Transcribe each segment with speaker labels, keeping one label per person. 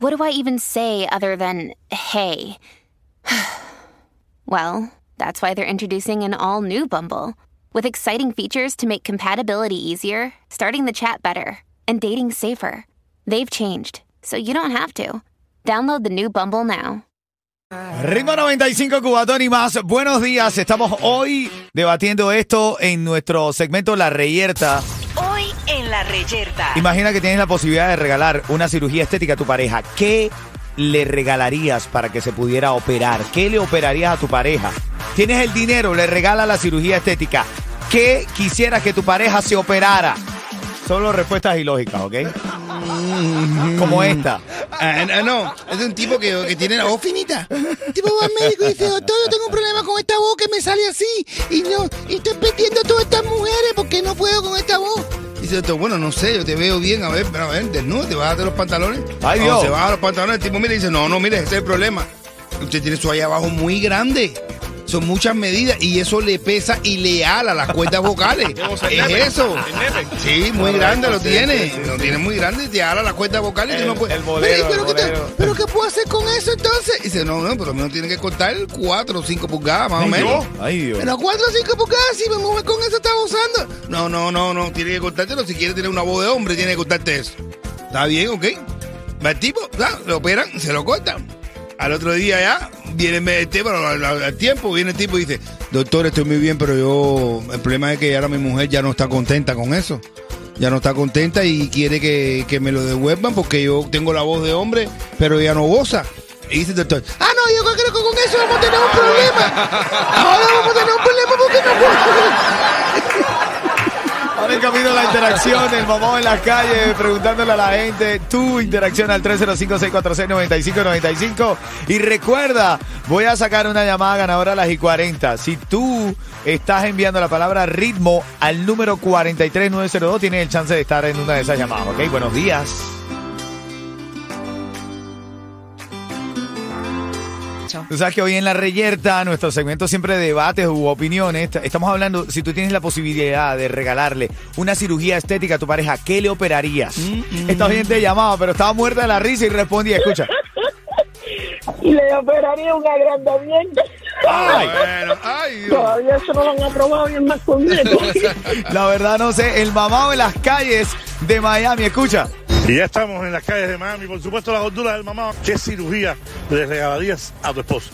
Speaker 1: what do I even say other than hey? well, that's why they're introducing an all new Bumble with exciting features to make compatibility easier, starting the chat better, and dating safer. They've changed, so you don't have to. Download the new Bumble now.
Speaker 2: Ritmo 95 Cubatón y más. Buenos días. Estamos hoy debatiendo esto en nuestro segmento La Reyerta.
Speaker 3: La Reyerta.
Speaker 2: Imagina que tienes la posibilidad de regalar una cirugía estética a tu pareja. ¿Qué le regalarías para que se pudiera operar? ¿Qué le operarías a tu pareja? Tienes el dinero, le regala la cirugía estética. ¿Qué quisieras que tu pareja se operara? Solo respuestas ilógicas, ¿ok? Como esta.
Speaker 4: Ah, no, no, es un tipo que, que tiene la voz finita. El tipo va al médico y dice, doctor, yo tengo un problema con esta voz que me sale así. Y no, y estoy perdiendo a todas estas mujeres porque no puedo con esta voz. Bueno, no sé, yo te veo bien, a ver, pero a ver, desnudo, te bajas de los pantalones.
Speaker 2: Ay, Dios.
Speaker 4: se baja los pantalones, el tipo mira y dice, no, no, mire, ese es el problema. Usted tiene su ahí abajo muy grande. Son muchas medidas y eso le pesa y le ala las cuerdas vocales. es eso. Sí, muy grande lo tiene. Lo tiene muy grande y te ala las cuerdas vocales y tú
Speaker 2: El-
Speaker 4: no puedes.
Speaker 2: el bolero,
Speaker 4: Pero,
Speaker 2: el
Speaker 4: ¿qué. ¿Pero qué puedo hacer con eso entonces? dice, no, no, pero no tiene que cortar 4 o 5 pulgadas más o menos.
Speaker 2: Ay, Dios.
Speaker 4: Pero 4 o 5 pulgadas, si mi mujer con eso está gozando. No, no, no, no, tiene que cortártelo. Si quiere tener una voz de hombre, tiene que cortarte eso. Está bien, ok. Va el tipo, ¿sabes? lo operan, se lo cortan. Al otro día ya, viene el tipo, al, al- tiempo, viene el tipo y dice, doctor, estoy muy bien, pero yo, el problema es que ahora mi mujer ya no está contenta con eso. Ya no está contenta y quiere que, que me lo devuelvan porque yo tengo la voz de hombre, pero ella no goza. Y dice el doctor, ah, no, yo creo que con eso vamos a tener un problema. Ahora vamos a tener un problema porque no puedo.
Speaker 2: Ahora en camino la interacción, el mamón en las calles, preguntándole a la gente tu interacción al 305-646-9595. Y recuerda, voy a sacar una llamada ganadora a las y 40. Si tú estás enviando la palabra ritmo al número 43902, tienes el chance de estar en una de esas llamadas, ¿ok? Buenos días. Tú sabes que hoy en La Reyerta, nuestro segmento siempre de debates u opiniones, estamos hablando, si tú tienes la posibilidad de regalarle una cirugía estética a tu pareja, ¿qué le operarías? Esta oyente llamaba, pero estaba muerta de la risa y respondía, escucha.
Speaker 5: y le operaría un agrandamiento.
Speaker 2: Ay,
Speaker 4: Bueno, ay, Dios.
Speaker 5: Todavía eso no lo han aprobado y es más con nieto.
Speaker 2: la verdad no sé, el mamado en las calles de Miami, escucha.
Speaker 6: Y ya estamos en las calles de Miami, por supuesto la gordura del mamá. ¿Qué cirugía le regalarías a tu esposo?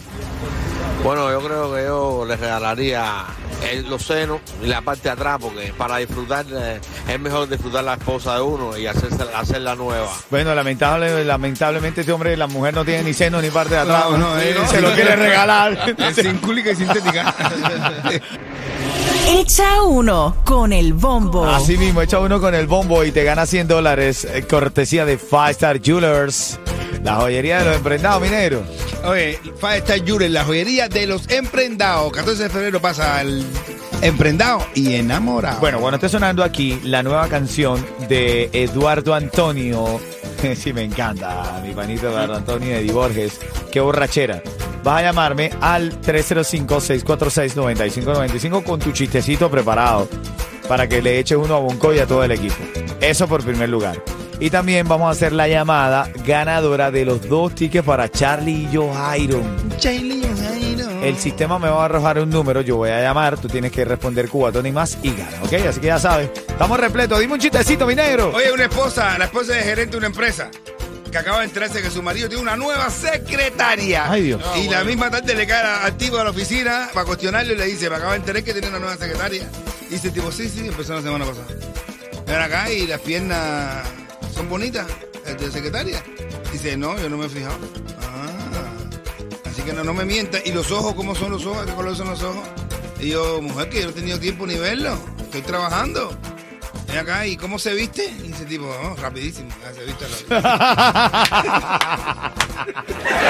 Speaker 7: Bueno, yo creo que yo le regalaría el- los senos y la parte de atrás, porque para disfrutar eh, es mejor disfrutar la esposa de uno y hacerse, hacerla nueva.
Speaker 2: Bueno, lamentable, lamentablemente este hombre, la mujer no tiene ni seno ni parte de atrás.
Speaker 4: No, no,
Speaker 2: y
Speaker 4: eh,
Speaker 2: se lo quiere regalar.
Speaker 4: Es sincúlica y sintética.
Speaker 3: Echa uno con el bombo.
Speaker 2: Así mismo, echa uno con el bombo y te gana 100 dólares, eh, cortesía de Five Star Jewelers, la joyería de los emprendados mineros.
Speaker 4: Oye, Five Star Jewelry, la joyería de los emprendados. 14 de febrero pasa al emprendado y enamorado.
Speaker 2: Bueno, cuando esté sonando aquí la nueva canción de Eduardo Antonio, sí me encanta, mi panito Eduardo Antonio de Borges, qué borrachera. Vas a llamarme al 305-646-9595 con tu chistecito preparado para que le eches uno a Bonco y a todo el equipo. Eso por primer lugar. Y también vamos a hacer la llamada ganadora de los dos tickets para Charlie y Joe Iron. El sistema me va a arrojar un número, yo voy a llamar, tú tienes que responder cubatón y más y gana, ¿ok? Así que ya sabes, estamos repletos. Dime un chistecito, mi negro.
Speaker 4: Oye, una esposa, la esposa de gerente de una empresa, que acaba de enterarse que su marido tiene una nueva secretaria.
Speaker 2: Ay, Dios.
Speaker 4: Y la misma tarde le cae al tipo a la oficina para cuestionarlo y le dice, me acaba de enterar que tiene una nueva secretaria. Y dice el tipo, sí, sí, empezó la semana pasada. Ven acá y las piernas son bonitas, el de secretaria. Dice, no, yo no me he fijado. Ah, así que no, no me mienta. ¿Y los ojos, cómo son los ojos? ¿Qué color son los ojos? Y yo, mujer, que yo no he tenido tiempo ni verlo. Estoy trabajando. Ven acá, ¿y cómo se viste? Y ese tipo, oh, rapidísimo. Ah, se viste la-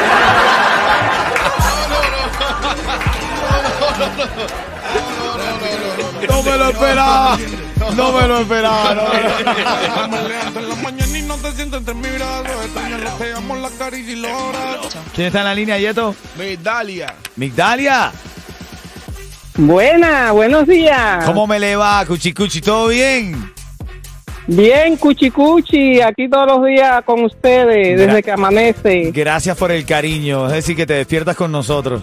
Speaker 2: No me lo esperaba. No me lo esperaba. no me lo-
Speaker 8: Me levanto en la mañana y no. Extraño lo que amo, la caricia y los abrazos.
Speaker 2: ¿Quién está en la línea, Yeto?
Speaker 4: Medalia.
Speaker 2: Migdalia.
Speaker 5: Buena, buenos días.
Speaker 2: ¿Cómo me le va, Cuchicuchi? ¿Todo bien?
Speaker 5: Bien, cuchicuchi, aquí todos los días con ustedes,
Speaker 2: Gra-
Speaker 5: desde que amanece.
Speaker 2: Gracias por el cariño. Es decir, que te despiertas con nosotros.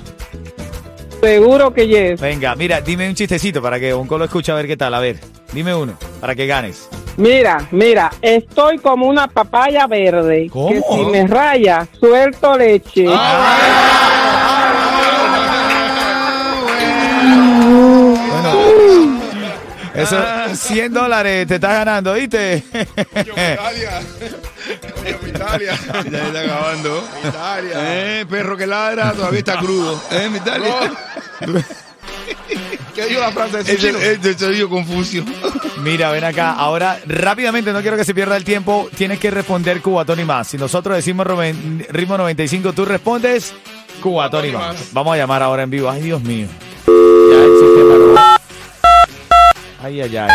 Speaker 5: Seguro que yes.
Speaker 2: Venga, mira, dime un chistecito para que Bonco lo escuche a ver qué tal. A ver, dime uno, para que ganes.
Speaker 5: Mira, mira, estoy como una papaya verde.
Speaker 2: ¿Cómo?
Speaker 5: Que si me raya, suelto leche.
Speaker 2: Bueno, eso, 100 dólares te estás ganando, ¿viste?
Speaker 4: Italia. Italia. Ya está acabando. Italia. Eh, perro que ladra todavía está crudo. Eh, mi Italia.
Speaker 8: ¿Qué dijo la frase de
Speaker 4: Ese es el sonido Confucio.
Speaker 2: Mira, ven acá. Ahora, rápidamente, no quiero que se pierda el tiempo. Tienes que responder Cubatón y más. Si nosotros decimos ritmo 95, tú respondes Cubatón y más. Vamos a llamar ahora en vivo. Ay, Dios mío. Ya el sistema no. Ay, ay, ay.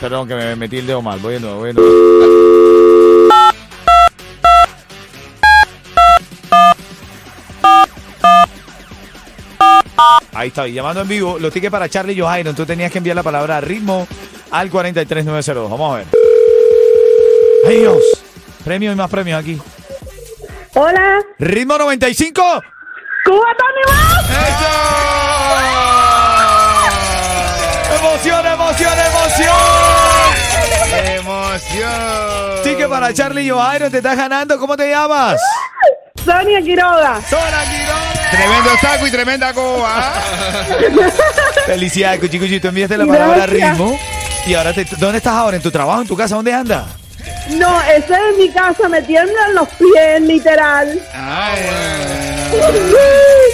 Speaker 2: Perdón que me metí el dedo mal. Voy de nuevo, voy de nuevo. Ahí está, y llamando en vivo. Los tickets para Charlie y Johairon. Tú tenías que enviar la palabra ritmo al 43902. Vamos a ver. ¡Ay, Dios! Premios y más premios aquí.
Speaker 5: Hola,
Speaker 2: ¡Ritmo 95!
Speaker 5: Cubatón y más.
Speaker 2: ¡Emoción, emoción, emoción!
Speaker 4: ¡Emoción!
Speaker 2: Ticket para Charlie y Johairon. Te estás ganando. ¿Cómo te llamas?
Speaker 5: Sonia Quiroga.
Speaker 2: ¡Sola Quiroga!
Speaker 4: Tremendo taco y tremenda coba.
Speaker 2: Felicidades, Cuchi Cuchi. Tú enviaste la palabra
Speaker 5: Gracias.
Speaker 2: ritmo. Y ahora, te- ¿dónde estás ahora? ¿En tu trabajo? ¿En tu casa? ¿Dónde andas?
Speaker 5: No, estoy en mi casa, me tiemblan los pies, literal.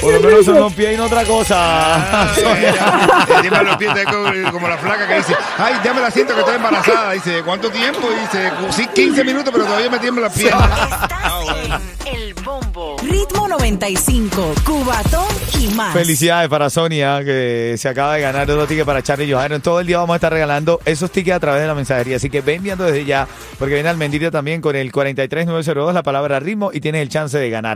Speaker 2: Por lo menos son los pies y no otra cosa.
Speaker 4: Te tiemblan los pies te- como, como la flaca que dice, ay, ya me la siento que estoy embarazada. Dice, ¿cuánto tiempo? Dice, sí, 15 minutos, pero todavía me tiemblan las piernas.
Speaker 3: Estás en El Bombo. Ritmo 95, Cubatón y más.
Speaker 2: Felicidades para Sonia, que se acaba de ganar otro ticket para Charlie Johairon. Todo el día vamos a estar regalando esos tickets a través de la mensajería. Así que ven enviando desde ya, porque viene Almendita también con el 43902, la palabra ritmo, y tienes el chance de ganar.